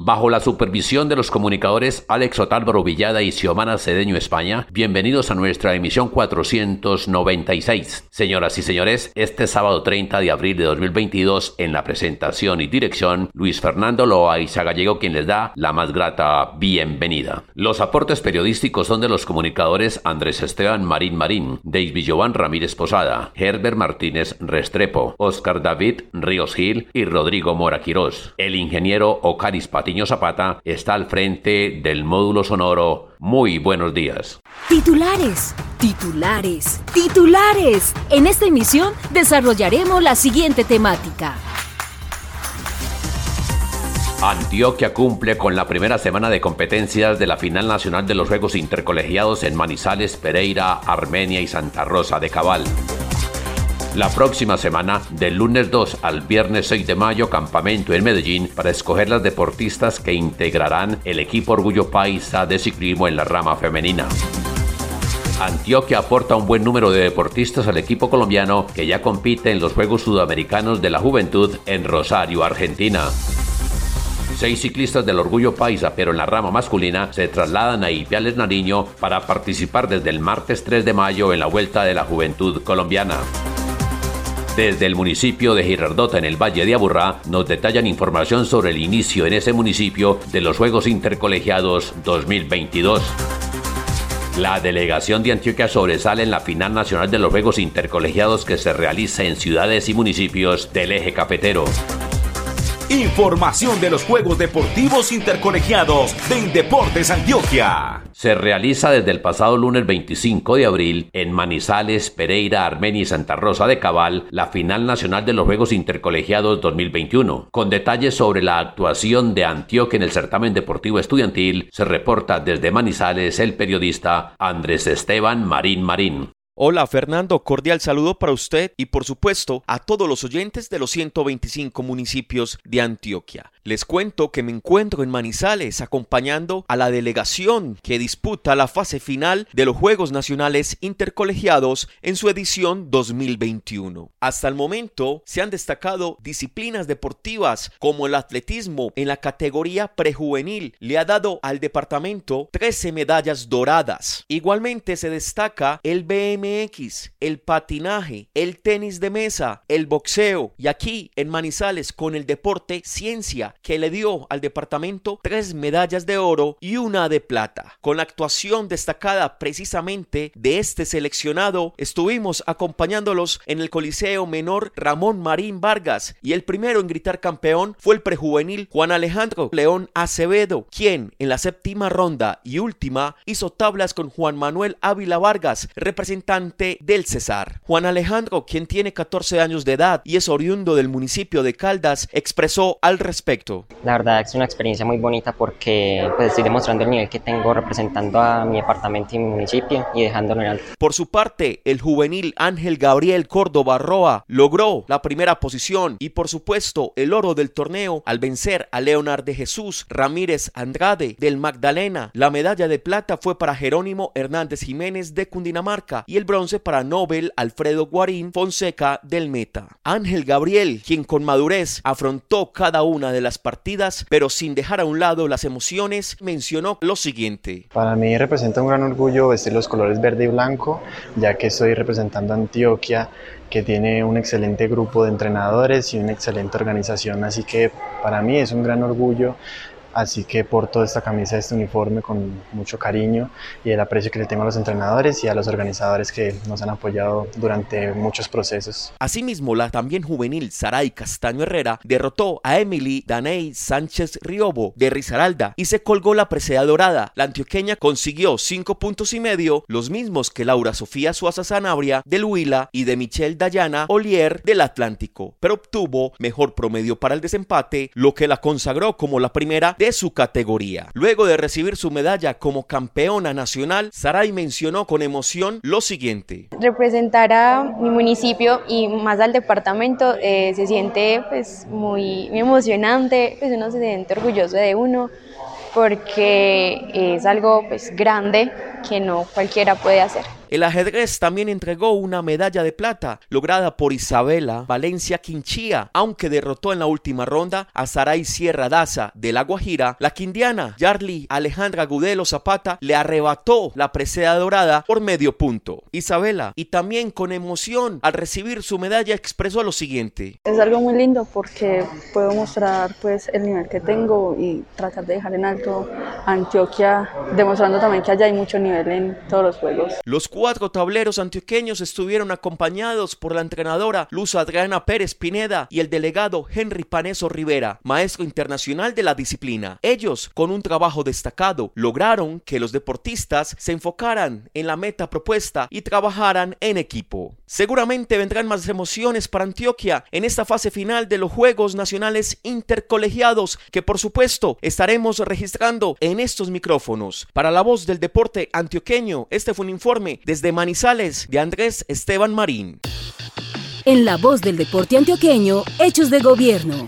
Bajo la supervisión de los comunicadores Alex Otálvaro Villada y Xiomana Cedeño España, bienvenidos a nuestra emisión 496. Señoras y señores, este sábado 30 de abril de 2022, en la presentación y dirección, Luis Fernando Loaiza Gallego, quien les da la más grata bienvenida. Los aportes periodísticos son de los comunicadores Andrés Esteban Marín Marín, David Jovan Ramírez Posada, Herbert Martínez Restrepo, Oscar David Ríos Gil y Rodrigo Mora Quirós. El ingeniero Ocaris Patiño Zapata está al frente del módulo sonoro. Muy buenos días. Titulares, titulares, titulares. En esta emisión desarrollaremos la siguiente temática. Antioquia cumple con la primera semana de competencias de la final nacional de los Juegos Intercolegiados en Manizales, Pereira, Armenia y Santa Rosa de Cabal. La próxima semana, del lunes 2 al viernes 6 de mayo, campamento en Medellín para escoger las deportistas que integrarán el equipo Orgullo Paisa de ciclismo en la rama femenina. Antioquia aporta un buen número de deportistas al equipo colombiano que ya compite en los Juegos Sudamericanos de la Juventud en Rosario, Argentina. Seis ciclistas del Orgullo Paisa, pero en la rama masculina, se trasladan a Ipiales Nariño para participar desde el martes 3 de mayo en la Vuelta de la Juventud Colombiana. Desde el municipio de Girardota en el Valle de Aburrá nos detallan información sobre el inicio en ese municipio de los Juegos Intercolegiados 2022. La delegación de Antioquia sobresale en la final nacional de los Juegos Intercolegiados que se realiza en ciudades y municipios del eje cafetero. Información de los Juegos Deportivos Intercolegiados de Indeportes Antioquia. Se realiza desde el pasado lunes 25 de abril en Manizales, Pereira, Armenia y Santa Rosa de Cabal la final nacional de los Juegos Intercolegiados 2021. Con detalles sobre la actuación de Antioquia en el certamen deportivo estudiantil, se reporta desde Manizales el periodista Andrés Esteban Marín Marín. Hola Fernando, cordial saludo para usted y por supuesto a todos los oyentes de los 125 municipios de Antioquia. Les cuento que me encuentro en Manizales acompañando a la delegación que disputa la fase final de los Juegos Nacionales Intercolegiados en su edición 2021. Hasta el momento se han destacado disciplinas deportivas como el atletismo en la categoría prejuvenil. Le ha dado al departamento 13 medallas doradas. Igualmente se destaca el BMX, el patinaje, el tenis de mesa, el boxeo y aquí en Manizales con el deporte ciencia que le dio al departamento tres medallas de oro y una de plata. Con la actuación destacada precisamente de este seleccionado, estuvimos acompañándolos en el Coliseo Menor Ramón Marín Vargas y el primero en gritar campeón fue el prejuvenil Juan Alejandro León Acevedo, quien en la séptima ronda y última hizo tablas con Juan Manuel Ávila Vargas, representante del Cesar. Juan Alejandro, quien tiene 14 años de edad y es oriundo del municipio de Caldas, expresó al respecto la verdad es una experiencia muy bonita porque pues, estoy demostrando el nivel que tengo representando a mi departamento y mi municipio y dejándolo en alto. Por su parte, el juvenil Ángel Gabriel Córdoba Roa logró la primera posición y por supuesto el oro del torneo al vencer a Leonard de Jesús Ramírez Andrade del Magdalena. La medalla de plata fue para Jerónimo Hernández Jiménez de Cundinamarca y el bronce para Nobel Alfredo Guarín Fonseca del Meta. Ángel Gabriel, quien con madurez afrontó cada una de las partidas, pero sin dejar a un lado las emociones, mencionó lo siguiente. Para mí representa un gran orgullo vestir los colores verde y blanco, ya que estoy representando Antioquia, que tiene un excelente grupo de entrenadores y una excelente organización, así que para mí es un gran orgullo así que porto esta camisa, este uniforme con mucho cariño y el aprecio que le tengo a los entrenadores y a los organizadores que nos han apoyado durante muchos procesos. Asimismo, la también juvenil Saray Castaño Herrera derrotó a Emily Daney Sánchez Riobo de Risaralda y se colgó la presea dorada. La antioqueña consiguió cinco puntos y medio, los mismos que Laura Sofía Suaza Sanabria del Huila y de Michelle Dayana Olier del Atlántico, pero obtuvo mejor promedio para el desempate, lo que la consagró como la primera de su categoría. Luego de recibir su medalla como campeona nacional, Saray mencionó con emoción lo siguiente. Representar a mi municipio y más al departamento eh, se siente pues muy, muy emocionante, pues uno se siente orgulloso de uno porque es algo pues grande que no cualquiera puede hacer. El ajedrez también entregó una medalla de plata lograda por Isabela Valencia Quinchía, aunque derrotó en la última ronda a Saray Sierra Daza de La Guajira. La quindiana Yarly Alejandra Gudelo Zapata le arrebató la presea dorada por medio punto. Isabela, y también con emoción al recibir su medalla, expresó lo siguiente. Es algo muy lindo porque puedo mostrar pues el nivel que tengo y tratar de dejar en alto Antioquia, demostrando también que allá hay mucho nivel en todos los juegos. Los cuatro tableros antioqueños estuvieron acompañados por la entrenadora Luz Adriana Pérez Pineda y el delegado Henry Paneso Rivera, maestro internacional de la disciplina. Ellos, con un trabajo destacado, lograron que los deportistas se enfocaran en la meta propuesta y trabajaran en equipo. Seguramente vendrán más emociones para Antioquia en esta fase final de los Juegos Nacionales Intercolegiados que por supuesto estaremos registrando en estos micrófonos. Para la voz del deporte antioqueño, este fue un informe desde Manizales de Andrés Esteban Marín. En la voz del deporte antioqueño, Hechos de Gobierno.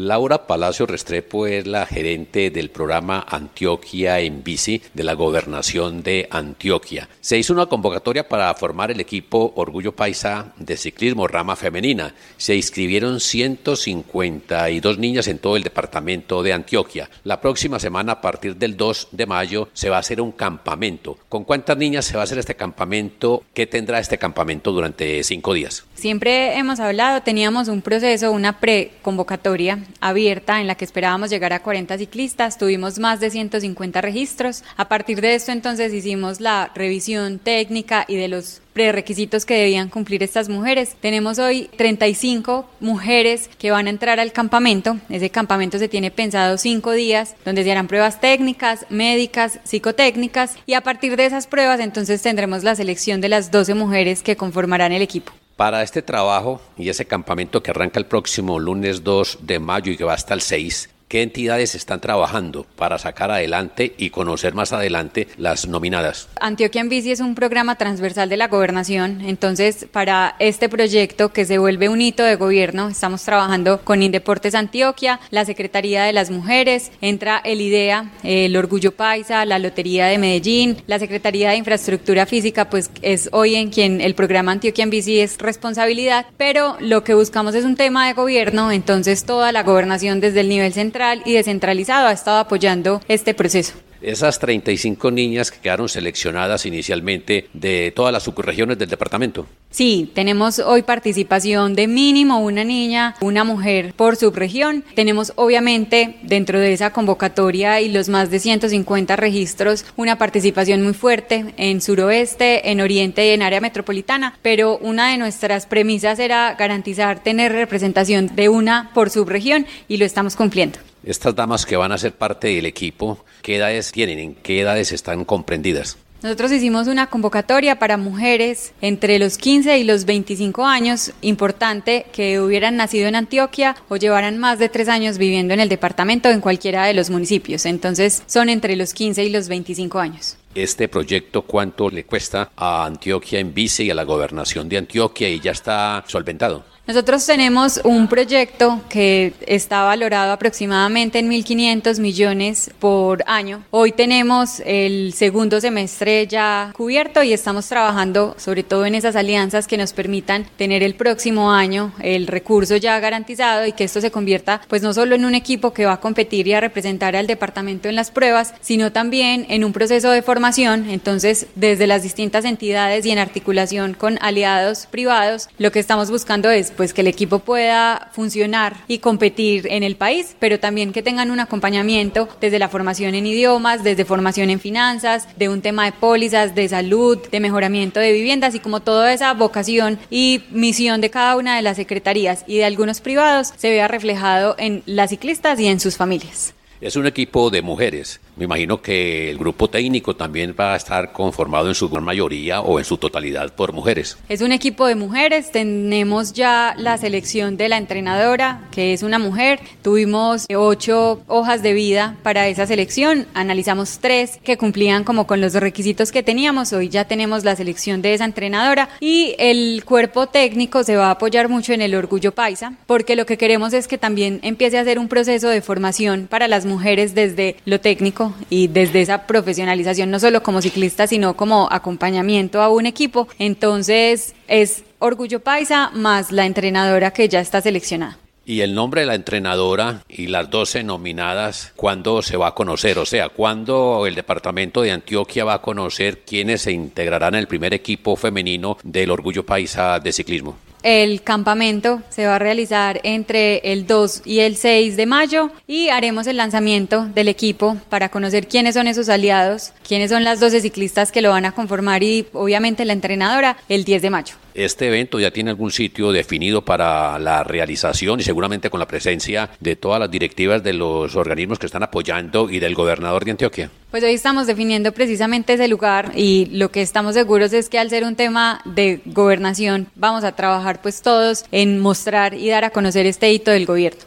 Laura Palacio Restrepo es la gerente del programa Antioquia en Bici de la Gobernación de Antioquia. Se hizo una convocatoria para formar el equipo Orgullo Paisa de ciclismo rama femenina. Se inscribieron 152 niñas en todo el departamento de Antioquia. La próxima semana, a partir del 2 de mayo, se va a hacer un campamento. ¿Con cuántas niñas se va a hacer este campamento? ¿Qué tendrá este campamento durante cinco días? Siempre hemos hablado, teníamos un proceso, una pre-convocatoria abierta en la que esperábamos llegar a 40 ciclistas, tuvimos más de 150 registros. A partir de esto entonces hicimos la revisión técnica y de los prerequisitos que debían cumplir estas mujeres. Tenemos hoy 35 mujeres que van a entrar al campamento. Ese campamento se tiene pensado cinco días, donde se harán pruebas técnicas, médicas, psicotécnicas, y a partir de esas pruebas entonces tendremos la selección de las 12 mujeres que conformarán el equipo. Para este trabajo y ese campamento que arranca el próximo lunes 2 de mayo y que va hasta el 6, ¿Qué entidades están trabajando para sacar adelante y conocer más adelante las nominadas? Antioquia en Bici es un programa transversal de la gobernación, entonces para este proyecto que se vuelve un hito de gobierno, estamos trabajando con Indeportes Antioquia, la Secretaría de las Mujeres, entra el IDEA, el Orgullo Paisa, la Lotería de Medellín, la Secretaría de Infraestructura Física, pues es hoy en quien el programa Antioquia en Bici es responsabilidad, pero lo que buscamos es un tema de gobierno, entonces toda la gobernación desde el nivel central y descentralizado ha estado apoyando este proceso. Esas 35 niñas que quedaron seleccionadas inicialmente de todas las subregiones del departamento. Sí, tenemos hoy participación de mínimo una niña, una mujer por subregión. Tenemos obviamente dentro de esa convocatoria y los más de 150 registros una participación muy fuerte en suroeste, en oriente y en área metropolitana, pero una de nuestras premisas era garantizar tener representación de una por subregión y lo estamos cumpliendo. Estas damas que van a ser parte del equipo, ¿qué edades tienen? ¿En qué edades están comprendidas? Nosotros hicimos una convocatoria para mujeres entre los 15 y los 25 años, importante que hubieran nacido en Antioquia o llevaran más de tres años viviendo en el departamento o en cualquiera de los municipios. Entonces son entre los 15 y los 25 años. Este proyecto, ¿cuánto le cuesta a Antioquia en vice y a la gobernación de Antioquia y ya está solventado? Nosotros tenemos un proyecto que está valorado aproximadamente en 1.500 millones por año. Hoy tenemos el segundo semestre ya cubierto y estamos trabajando sobre todo en esas alianzas que nos permitan tener el próximo año el recurso ya garantizado y que esto se convierta pues no solo en un equipo que va a competir y a representar al departamento en las pruebas, sino también en un proceso de formación entonces desde las distintas entidades y en articulación con aliados privados, lo que estamos buscando es pues que el equipo pueda funcionar y competir en el país, pero también que tengan un acompañamiento desde la formación en idiomas, desde formación en finanzas, de un tema de pólizas, de salud, de mejoramiento de viviendas y como toda esa vocación y misión de cada una de las secretarías y de algunos privados se vea reflejado en las ciclistas y en sus familias. Es un equipo de mujeres. Me imagino que el grupo técnico también va a estar conformado en su mayoría o en su totalidad por mujeres. Es un equipo de mujeres. Tenemos ya la selección de la entrenadora, que es una mujer. Tuvimos ocho hojas de vida para esa selección. Analizamos tres que cumplían como con los requisitos que teníamos. Hoy ya tenemos la selección de esa entrenadora y el cuerpo técnico se va a apoyar mucho en el orgullo paisa, porque lo que queremos es que también empiece a hacer un proceso de formación para las mujeres desde lo técnico y desde esa profesionalización, no solo como ciclista, sino como acompañamiento a un equipo. Entonces es Orgullo Paisa más la entrenadora que ya está seleccionada. Y el nombre de la entrenadora y las 12 nominadas, ¿cuándo se va a conocer? O sea, ¿cuándo el departamento de Antioquia va a conocer quiénes se integrarán en el primer equipo femenino del Orgullo Paisa de Ciclismo? El campamento se va a realizar entre el 2 y el 6 de mayo y haremos el lanzamiento del equipo para conocer quiénes son esos aliados, quiénes son las 12 ciclistas que lo van a conformar y obviamente la entrenadora el 10 de mayo. Este evento ya tiene algún sitio definido para la realización y seguramente con la presencia de todas las directivas de los organismos que están apoyando y del gobernador de Antioquia. Pues hoy estamos definiendo precisamente ese lugar y lo que estamos seguros es que al ser un tema de gobernación vamos a trabajar pues todos en mostrar y dar a conocer este hito del gobierno.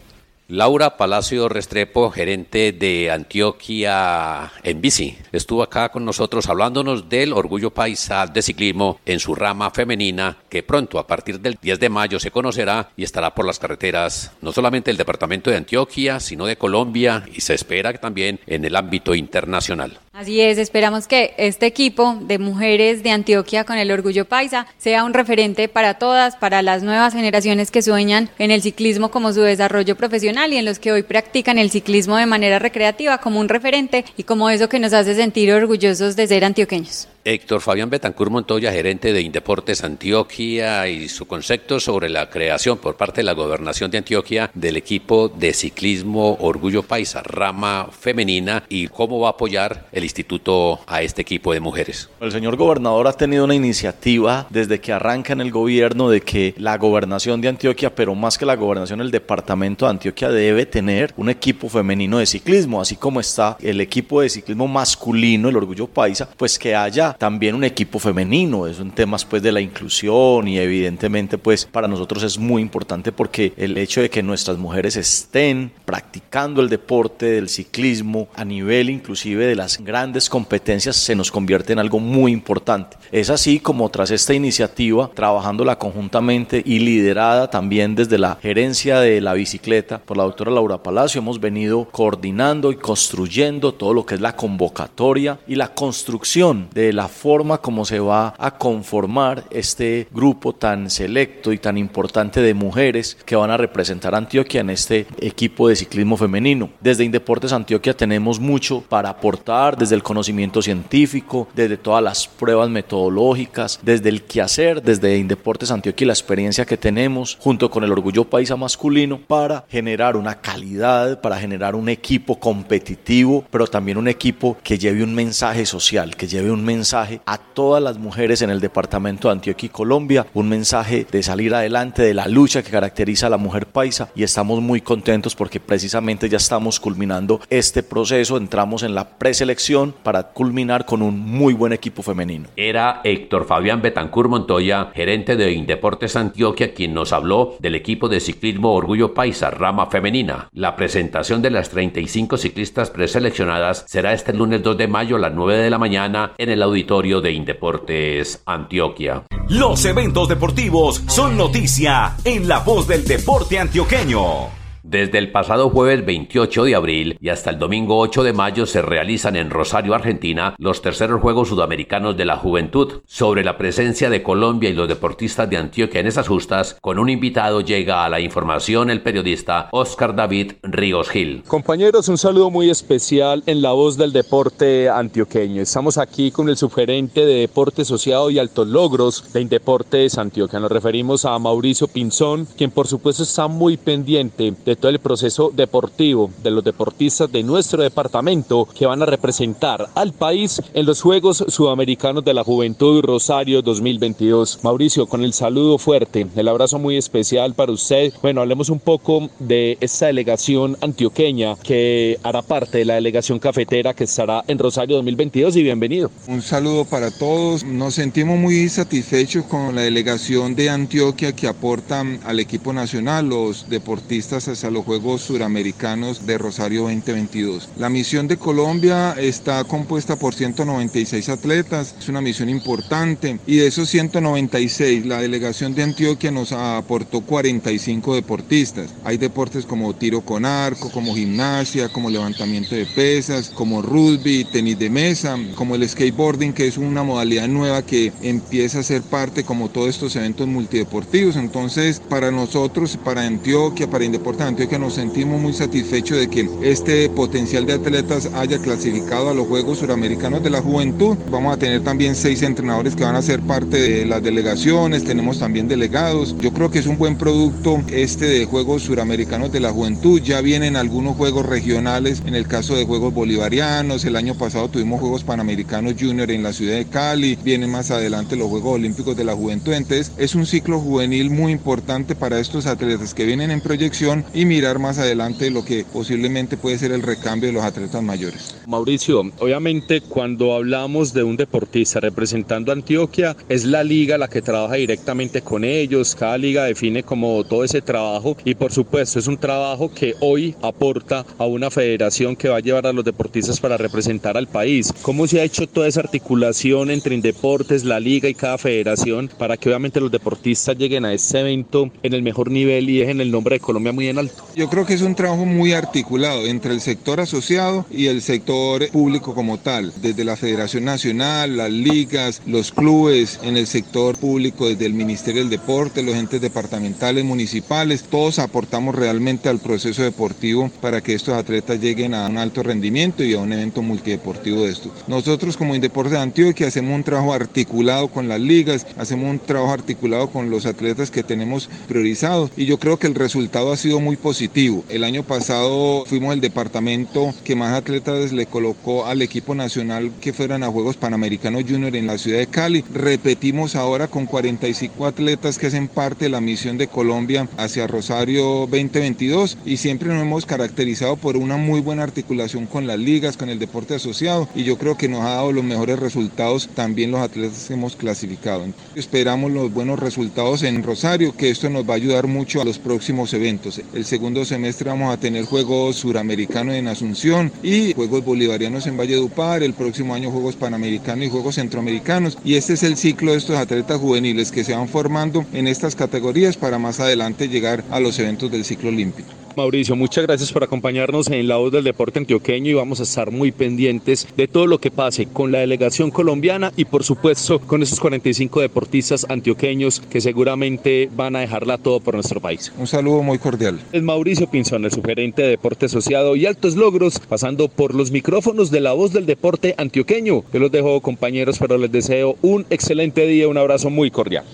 Laura Palacio Restrepo, gerente de Antioquia en bici, estuvo acá con nosotros hablándonos del orgullo paisa de ciclismo en su rama femenina, que pronto, a partir del 10 de mayo, se conocerá y estará por las carreteras, no solamente del departamento de Antioquia, sino de Colombia y se espera también en el ámbito internacional. Así es, esperamos que este equipo de mujeres de Antioquia con el orgullo paisa sea un referente para todas, para las nuevas generaciones que sueñan en el ciclismo como su desarrollo profesional y en los que hoy practican el ciclismo de manera recreativa como un referente y como eso que nos hace sentir orgullosos de ser antioqueños. Héctor Fabián Betancur Montoya, gerente de Indeportes Antioquia, y su concepto sobre la creación por parte de la gobernación de Antioquia del equipo de ciclismo Orgullo Paisa, rama femenina, y cómo va a apoyar el instituto a este equipo de mujeres. El señor gobernador ha tenido una iniciativa desde que arranca en el gobierno de que la gobernación de Antioquia, pero más que la gobernación, el departamento de Antioquia debe tener un equipo femenino de ciclismo, así como está el equipo de ciclismo masculino, el Orgullo Paisa, pues que haya también un equipo femenino, es un tema pues de la inclusión y evidentemente pues para nosotros es muy importante porque el hecho de que nuestras mujeres estén practicando el deporte del ciclismo a nivel inclusive de las grandes competencias se nos convierte en algo muy importante. Es así como tras esta iniciativa, trabajándola conjuntamente y liderada también desde la gerencia de la bicicleta por la doctora Laura Palacio, hemos venido coordinando y construyendo todo lo que es la convocatoria y la construcción de la la forma como se va a conformar este grupo tan selecto y tan importante de mujeres que van a representar a Antioquia en este equipo de ciclismo femenino. Desde Indeportes Antioquia tenemos mucho para aportar, desde el conocimiento científico, desde todas las pruebas metodológicas, desde el quehacer, desde Indeportes Antioquia y la experiencia que tenemos junto con el orgullo paisa masculino para generar una calidad, para generar un equipo competitivo, pero también un equipo que lleve un mensaje social, que lleve un mensaje a todas las mujeres en el departamento de Antioquia y Colombia, un mensaje de salir adelante, de la lucha que caracteriza a la mujer paisa y estamos muy contentos porque precisamente ya estamos culminando este proceso, entramos en la preselección para culminar con un muy buen equipo femenino. Era Héctor Fabián Betancur Montoya, gerente de Indeportes Antioquia, quien nos habló del equipo de ciclismo Orgullo Paisa, rama femenina. La presentación de las 35 ciclistas preseleccionadas será este lunes 2 de mayo a las 9 de la mañana en el auditorio de Indeportes Antioquia. Los eventos deportivos son noticia en la voz del deporte antioqueño. Desde el pasado jueves 28 de abril y hasta el domingo 8 de mayo se realizan en Rosario, Argentina, los terceros Juegos Sudamericanos de la Juventud. Sobre la presencia de Colombia y los deportistas de Antioquia en esas justas, con un invitado llega a la información el periodista Oscar David Ríos Gil. Compañeros, un saludo muy especial en la voz del deporte antioqueño. Estamos aquí con el subgerente de Deporte Asociado y Altos Logros de Indeportes Antioquia. Nos referimos a Mauricio Pinzón, quien por supuesto está muy pendiente de todo el proceso deportivo de los deportistas de nuestro departamento que van a representar al país en los Juegos Sudamericanos de la Juventud Rosario 2022. Mauricio, con el saludo fuerte, el abrazo muy especial para usted. Bueno, hablemos un poco de esta delegación antioqueña que hará parte de la delegación cafetera que estará en Rosario 2022 y bienvenido. Un saludo para todos. Nos sentimos muy satisfechos con la delegación de Antioquia que aportan al equipo nacional los deportistas hacia los Juegos Suramericanos de Rosario 2022. La misión de Colombia está compuesta por 196 atletas, es una misión importante y de esos 196 la delegación de Antioquia nos aportó 45 deportistas. Hay deportes como tiro con arco, como gimnasia, como levantamiento de pesas, como rugby, tenis de mesa, como el skateboarding que es una modalidad nueva que empieza a ser parte como todos estos eventos multideportivos. Entonces para nosotros, para Antioquia, para Indeporte Antioquia nos sentimos muy satisfechos de que este potencial de atletas haya clasificado a los Juegos Suramericanos de la Juventud. Vamos a tener también seis entrenadores que van a ser parte de las delegaciones, tenemos también delegados. Yo creo que es un buen producto este de Juegos Suramericanos de la Juventud. Ya vienen algunos juegos regionales, en el caso de Juegos Bolivarianos, el año pasado tuvimos Juegos Panamericanos Junior en la ciudad de Cali, vienen más adelante los Juegos Olímpicos de la Juventud. Entonces es un ciclo juvenil muy importante para estos atletas que vienen en proyección mirar más adelante lo que posiblemente puede ser el recambio de los atletas mayores. Mauricio, obviamente cuando hablamos de un deportista representando a Antioquia, es la liga la que trabaja directamente con ellos, cada liga define como todo ese trabajo y por supuesto es un trabajo que hoy aporta a una federación que va a llevar a los deportistas para representar al país. ¿Cómo se ha hecho toda esa articulación entre Indeportes, la liga y cada federación para que obviamente los deportistas lleguen a ese evento en el mejor nivel y dejen el nombre de Colombia muy en alto? Yo creo que es un trabajo muy articulado entre el sector asociado y el sector público como tal, desde la Federación Nacional, las ligas, los clubes, en el sector público, desde el Ministerio del Deporte, los entes departamentales, municipales, todos aportamos realmente al proceso deportivo para que estos atletas lleguen a un alto rendimiento y a un evento multideportivo de esto. Nosotros como Indeporte de Antioquia hacemos un trabajo articulado con las ligas, hacemos un trabajo articulado con los atletas que tenemos priorizados y yo creo que el resultado ha sido muy positivo. El año pasado fuimos el departamento que más atletas le colocó al equipo nacional que fueran a Juegos Panamericanos Junior en la ciudad de Cali. Repetimos ahora con 45 atletas que hacen parte de la misión de Colombia hacia Rosario 2022 y siempre nos hemos caracterizado por una muy buena articulación con las ligas, con el deporte asociado y yo creo que nos ha dado los mejores resultados también los atletas que hemos clasificado. Esperamos los buenos resultados en Rosario, que esto nos va a ayudar mucho a los próximos eventos. El segundo semestre vamos a tener Juegos Suramericanos en Asunción y Juegos Bolivarianos en Valledupar, el próximo año Juegos Panamericanos y Juegos Centroamericanos y este es el ciclo de estos atletas juveniles que se van formando en estas categorías para más adelante llegar a los eventos del ciclo olímpico. Mauricio, muchas gracias por acompañarnos en la voz del deporte antioqueño y vamos a estar muy pendientes de todo lo que pase con la delegación colombiana y por supuesto con esos 45 deportistas antioqueños que seguramente van a dejarla todo por nuestro país. Un saludo muy cordial. Es Mauricio Pinzón, el sugerente de Deporte Asociado y Altos Logros, pasando por los micrófonos de la voz del deporte antioqueño. Yo los dejo compañeros, pero les deseo un excelente día, un abrazo muy cordial.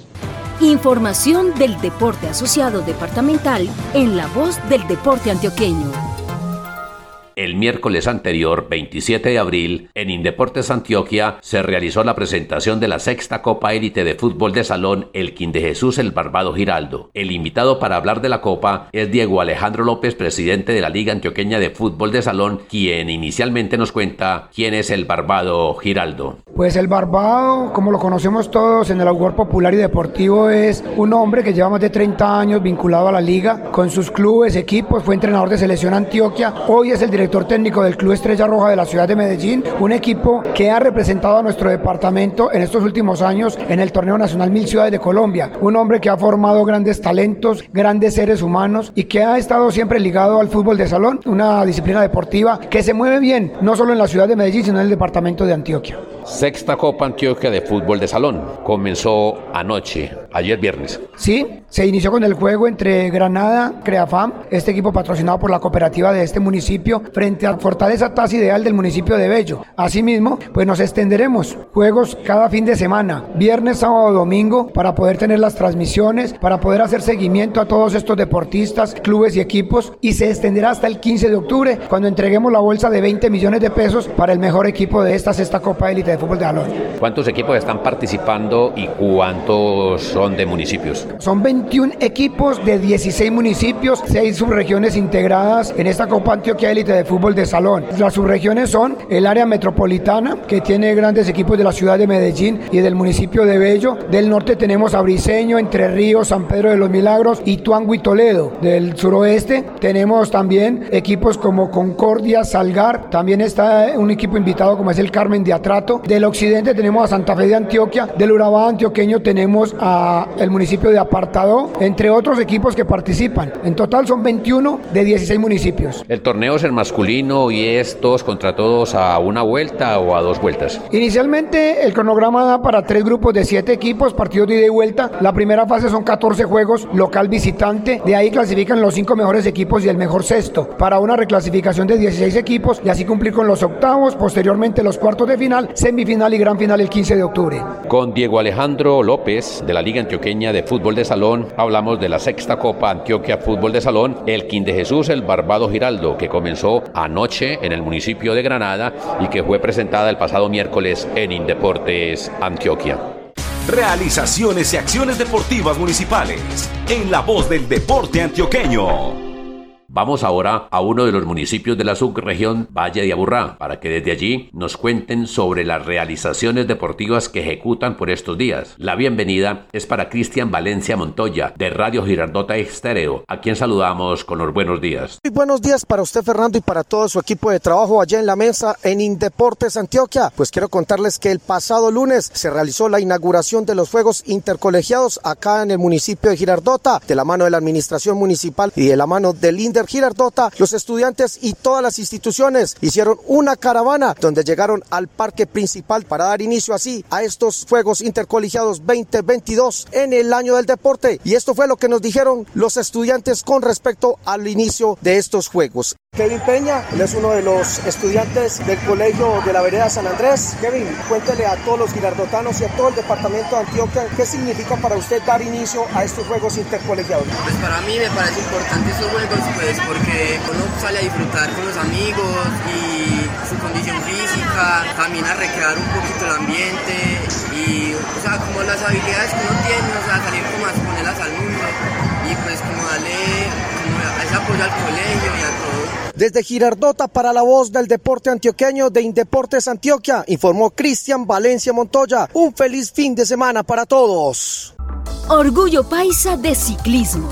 Información del deporte asociado departamental en la voz del deporte antioqueño. El miércoles anterior, 27 de abril, en Indeportes Antioquia, se realizó la presentación de la sexta Copa Élite de Fútbol de Salón El de Jesús el Barbado Giraldo. El invitado para hablar de la Copa es Diego Alejandro López, presidente de la Liga Antioqueña de Fútbol de Salón, quien inicialmente nos cuenta quién es el Barbado Giraldo. Pues el Barbado, como lo conocemos todos en el augur popular y deportivo, es un hombre que lleva más de 30 años vinculado a la liga con sus clubes, equipos, fue entrenador de selección Antioquia, hoy es el director director técnico del Club Estrella Roja de la ciudad de Medellín, un equipo que ha representado a nuestro departamento en estos últimos años en el Torneo Nacional Mil Ciudades de Colombia, un hombre que ha formado grandes talentos, grandes seres humanos y que ha estado siempre ligado al fútbol de salón, una disciplina deportiva que se mueve bien, no solo en la ciudad de Medellín, sino en el departamento de Antioquia. Sexta Copa Antioquia de Fútbol de Salón. Comenzó anoche, ayer viernes. Sí, se inició con el juego entre Granada, Creafam, este equipo patrocinado por la cooperativa de este municipio, frente a Fortaleza Tasa Ideal del municipio de Bello. Asimismo, pues nos extenderemos juegos cada fin de semana, viernes, sábado, domingo, para poder tener las transmisiones, para poder hacer seguimiento a todos estos deportistas, clubes y equipos, y se extenderá hasta el 15 de octubre, cuando entreguemos la bolsa de 20 millones de pesos para el mejor equipo de esta sexta Copa Élite de Fútbol de Salón. ¿Cuántos equipos están participando y cuántos son de municipios? Son 21 equipos de 16 municipios, 6 subregiones integradas en esta Copa Antioquia Élite de Fútbol de Salón. Las subregiones son el área metropolitana, que tiene grandes equipos de la ciudad de Medellín y del municipio de Bello. Del norte tenemos a Briseño, Entre Ríos, San Pedro de los Milagros, Ituango y Toledo. Del suroeste tenemos también equipos como Concordia, Salgar. También está un equipo invitado como es el Carmen de Atrato. Del occidente tenemos a Santa Fe de Antioquia. Del Urabá antioqueño tenemos a el municipio de Apartado, entre otros equipos que participan. En total son 21 de 16 municipios. El torneo es el masculino y es todos contra todos a una vuelta o a dos vueltas. Inicialmente el cronograma da para tres grupos de siete equipos, partidos de ida y vuelta. La primera fase son 14 juegos local visitante. De ahí clasifican los cinco mejores equipos y el mejor sexto para una reclasificación de 16 equipos y así cumplir con los octavos, posteriormente los cuartos de final, semifinal y gran final el 15 de octubre. Con Diego Alejandro López de la Liga Antioqueña de Fútbol de Salón hablamos de la sexta Copa Antioquia Fútbol de Salón, el Quin de Jesús, el Barbado Giraldo, que comenzó anoche en el municipio de Granada y que fue presentada el pasado miércoles en Indeportes Antioquia. Realizaciones y acciones deportivas municipales en la voz del deporte antioqueño. Vamos ahora a uno de los municipios de la subregión Valle de Aburrá para que desde allí nos cuenten sobre las realizaciones deportivas que ejecutan por estos días. La bienvenida es para Cristian Valencia Montoya de Radio Girardota Estéreo, a quien saludamos con los buenos días. Muy buenos días para usted Fernando y para todo su equipo de trabajo allá en la mesa en Indeportes Antioquia. Pues quiero contarles que el pasado lunes se realizó la inauguración de los Juegos Intercolegiados acá en el municipio de Girardota, de la mano de la administración municipal y de la mano del Inder Girardota, los estudiantes y todas las instituciones hicieron una caravana donde llegaron al parque principal para dar inicio así a estos Juegos Intercolegiados 2022 en el año del deporte. Y esto fue lo que nos dijeron los estudiantes con respecto al inicio de estos Juegos. Kevin Peña, él es uno de los estudiantes del Colegio de la Vereda San Andrés. Kevin, cuéntele a todos los girardotanos y a todo el departamento de Antioquia qué significa para usted dar inicio a estos Juegos Intercolegiados. Pues para mí me parece importante estos Juegos pues porque uno sale a disfrutar con los amigos y su condición física, también a recrear un poquito el ambiente y, o sea, como las habilidades que uno tiene, o sea, salir como a exponerlas al mundo como ese apoyo al colegio y a todo. Desde Girardota para la voz del deporte antioqueño de Indeportes Antioquia, informó Cristian Valencia Montoya. Un feliz fin de semana para todos. Orgullo Paisa de Ciclismo.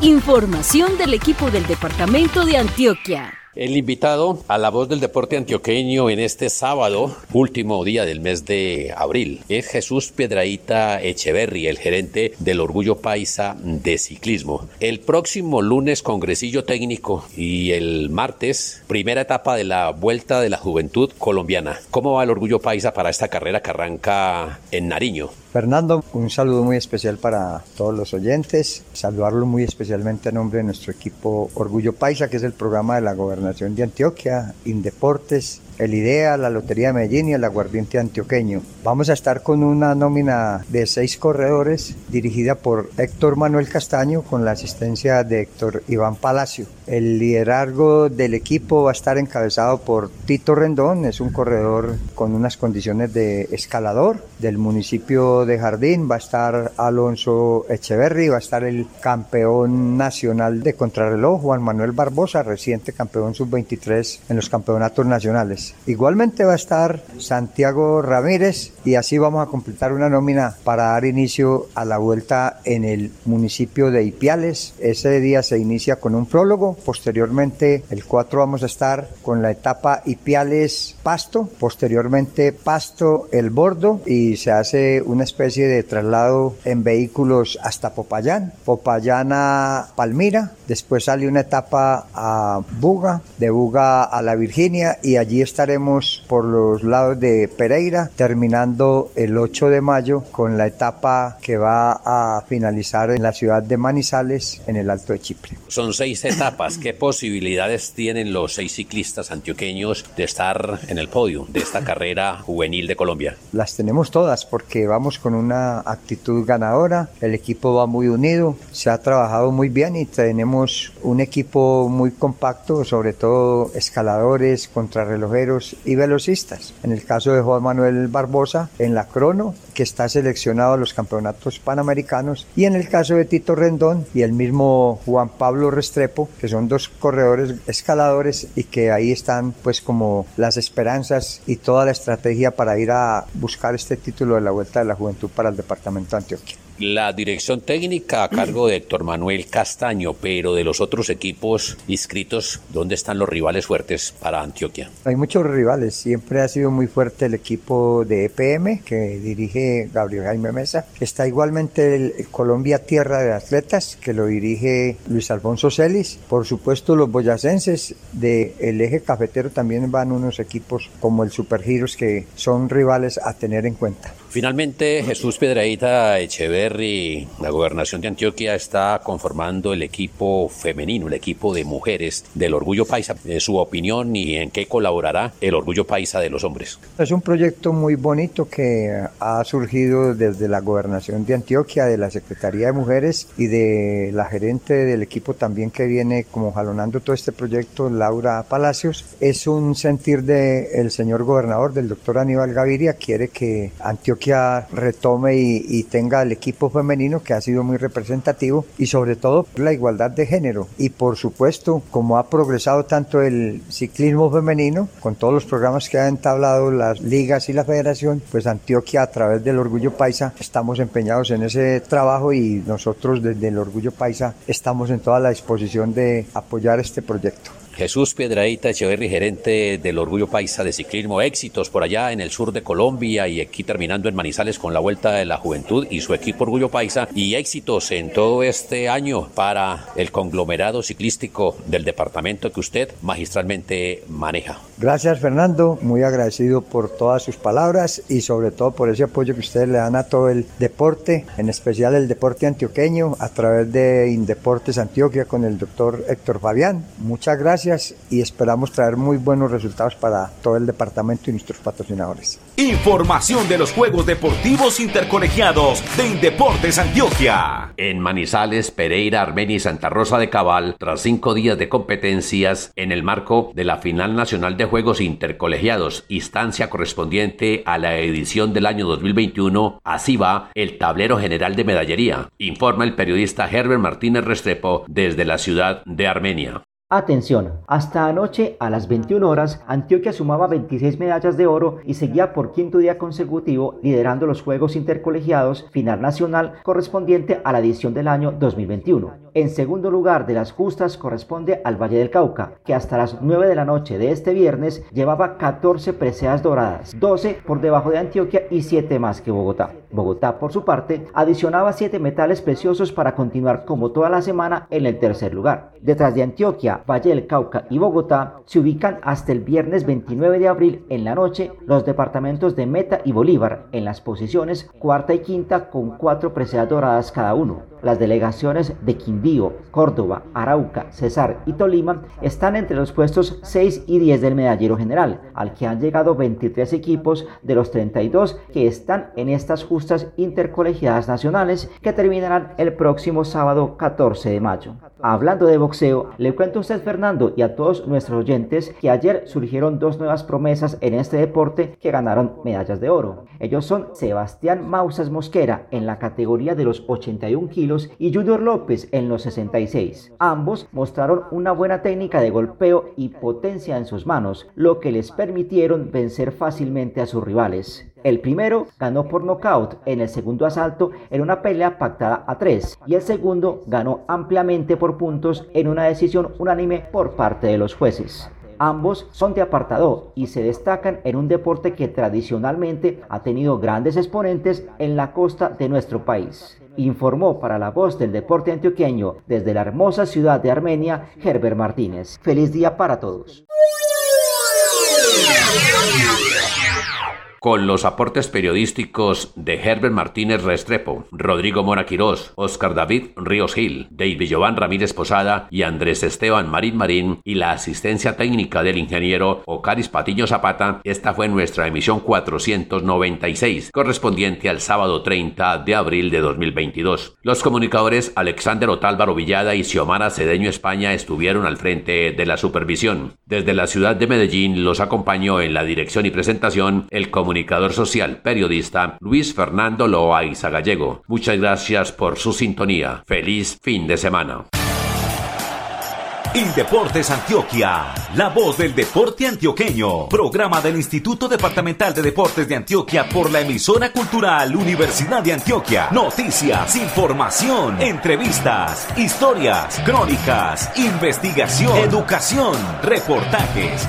Información del equipo del Departamento de Antioquia. El invitado a la voz del deporte antioqueño en este sábado, último día del mes de abril, es Jesús Piedraíta Echeverry, el gerente del Orgullo Paisa de Ciclismo. El próximo lunes, congresillo técnico y el martes, primera etapa de la Vuelta de la Juventud Colombiana. ¿Cómo va el Orgullo Paisa para esta carrera que arranca en Nariño? Fernando, un saludo muy especial para todos los oyentes, saludarlo muy especialmente a nombre de nuestro equipo Orgullo Paisa, que es el programa de la Gobernación de Antioquia, Indeportes, el IDEA, la Lotería de Medellín y el Aguardiente Antioqueño. Vamos a estar con una nómina de seis corredores dirigida por Héctor Manuel Castaño con la asistencia de Héctor Iván Palacio. El liderazgo del equipo va a estar encabezado por Tito Rendón, es un corredor con unas condiciones de escalador del municipio de Jardín, va a estar Alonso Echeverry, va a estar el campeón nacional de contrarreloj, Juan Manuel Barbosa, reciente campeón sub-23 en los campeonatos nacionales. Igualmente va a estar Santiago Ramírez y así vamos a completar una nómina para dar inicio a la vuelta en el municipio de Ipiales. Ese día se inicia con un prólogo, posteriormente el 4 vamos a estar con la etapa Ipiales Pasto, posteriormente Pasto El Bordo y se hace una especie de traslado en vehículos hasta Popayán, Popayán a Palmira, después sale una etapa a Buga, de Buga a la Virginia y allí estaremos por los lados de Pereira, terminando el 8 de mayo con la etapa que va a finalizar en la ciudad de Manizales, en el Alto de Chipre. Son seis etapas. ¿Qué posibilidades tienen los seis ciclistas antioqueños de estar en el podio de esta carrera juvenil de Colombia? Las tenemos todas porque vamos con una actitud ganadora, el equipo va muy unido, se ha trabajado muy bien y tenemos un equipo muy compacto, sobre todo escaladores, contrarrelojeros y velocistas. En el caso de Juan Manuel Barbosa, en la crono, que está seleccionado a los campeonatos panamericanos, y en el caso de Tito Rendón y el mismo Juan Pablo Restrepo, que son dos corredores escaladores y que ahí están pues como las esperanzas y toda la estrategia para ir a buscar este título de la Vuelta de la Juventud para el Departamento de Antioquia la dirección técnica a cargo de Héctor Manuel Castaño, pero de los otros equipos inscritos, ¿dónde están los rivales fuertes para Antioquia? Hay muchos rivales, siempre ha sido muy fuerte el equipo de EPM que dirige Gabriel Jaime Mesa. Está igualmente el Colombia Tierra de Atletas que lo dirige Luis Alfonso Celis. Por supuesto los boyacenses del eje cafetero también van unos equipos como el Supergiros que son rivales a tener en cuenta. Finalmente, Jesús Pedradita Echeverry, la gobernación de Antioquia está conformando el equipo femenino, el equipo de mujeres del Orgullo Paisa. ¿Su opinión y en qué colaborará el Orgullo Paisa de los hombres? Es un proyecto muy bonito que ha surgido desde la gobernación de Antioquia, de la Secretaría de Mujeres y de la gerente del equipo también que viene como jalonando todo este proyecto, Laura Palacios. Es un sentir del señor gobernador, del doctor Aníbal Gaviria, quiere que Antioquia retome y, tenga el equipo femenino que ha sido muy representativo y sobre todo la igualdad de género. Y por supuesto, como ha progresado tanto el ciclismo femenino, con todos los programas que ha entablado las ligas y la federación, pues Antioquia a través del Orgullo Paisa estamos empeñados en ese trabajo y nosotros desde el Orgullo Paisa estamos en toda la disposición de apoyar este proyecto. Jesús Piedraíta Echeverri, gerente del Orgullo Paisa de Ciclismo. Éxitos por allá en el sur de Colombia y aquí terminando en Manizales con la Vuelta de la Juventud y su equipo Orgullo Paisa. Y éxitos en todo este año para el conglomerado ciclístico del departamento que usted magistralmente maneja. Gracias Fernando, muy agradecido por todas sus palabras y sobre todo por ese apoyo que ustedes le dan a todo el deporte, en especial el deporte antioqueño a través de Indeportes Antioquia con el doctor Héctor Fabián. Muchas gracias y esperamos traer muy buenos resultados para todo el departamento y nuestros patrocinadores. Información de los Juegos Deportivos Intercolegiados de Indeportes Antioquia. En Manizales, Pereira, Armenia y Santa Rosa de Cabal, tras cinco días de competencias en el marco de la Final Nacional de Juegos Intercolegiados, instancia correspondiente a la edición del año 2021, así va el tablero general de medallería, informa el periodista Herbert Martínez Restrepo desde la ciudad de Armenia. Atención, hasta anoche a las 21 horas, Antioquia sumaba 26 medallas de oro y seguía por quinto día consecutivo liderando los Juegos Intercolegiados final nacional correspondiente a la edición del año 2021. En segundo lugar de las justas corresponde al Valle del Cauca, que hasta las 9 de la noche de este viernes llevaba 14 preseas doradas, 12 por debajo de Antioquia y 7 más que Bogotá. Bogotá, por su parte, adicionaba 7 metales preciosos para continuar como toda la semana en el tercer lugar. Detrás de Antioquia, Valle del Cauca y Bogotá se ubican hasta el viernes 29 de abril en la noche los departamentos de Meta y Bolívar en las posiciones cuarta y quinta con 4 preseas doradas cada uno. Las delegaciones de Quindío, Córdoba, Arauca, Cesar y Tolima están entre los puestos 6 y 10 del medallero general, al que han llegado 23 equipos de los 32 que están en estas justas intercolegiadas nacionales que terminarán el próximo sábado 14 de mayo. Hablando de boxeo, le cuento a usted Fernando y a todos nuestros oyentes que ayer surgieron dos nuevas promesas en este deporte que ganaron medallas de oro. Ellos son Sebastián Mausas Mosquera en la categoría de los 81 kilos y Junior López en los 66. Ambos mostraron una buena técnica de golpeo y potencia en sus manos, lo que les permitieron vencer fácilmente a sus rivales. El primero ganó por nocaut en el segundo asalto en una pelea pactada a tres y el segundo ganó ampliamente por puntos en una decisión unánime por parte de los jueces. Ambos son de apartado y se destacan en un deporte que tradicionalmente ha tenido grandes exponentes en la costa de nuestro país. Informó para la voz del deporte antioqueño desde la hermosa ciudad de Armenia, Herbert Martínez. Feliz día para todos con los aportes periodísticos de Herbert Martínez Restrepo, Rodrigo Mora Quirós, Oscar David Ríos Gil, David Jovan Ramírez Posada y Andrés Esteban Marín Marín y la asistencia técnica del ingeniero Ocaris Patiño Zapata, esta fue nuestra emisión 496, correspondiente al sábado 30 de abril de 2022. Los comunicadores Alexander Otálvaro Villada y Xiomara Cedeño España estuvieron al frente de la supervisión. Desde la ciudad de Medellín los acompañó en la dirección y presentación el comunicador social, periodista Luis Fernando Loaiza Gallego. Muchas gracias por su sintonía. Feliz fin de semana. Indeportes Antioquia, la voz del deporte antioqueño. Programa del Instituto Departamental de Deportes de Antioquia por la emisora cultural Universidad de Antioquia. Noticias, información, entrevistas, historias, crónicas, investigación, educación, reportajes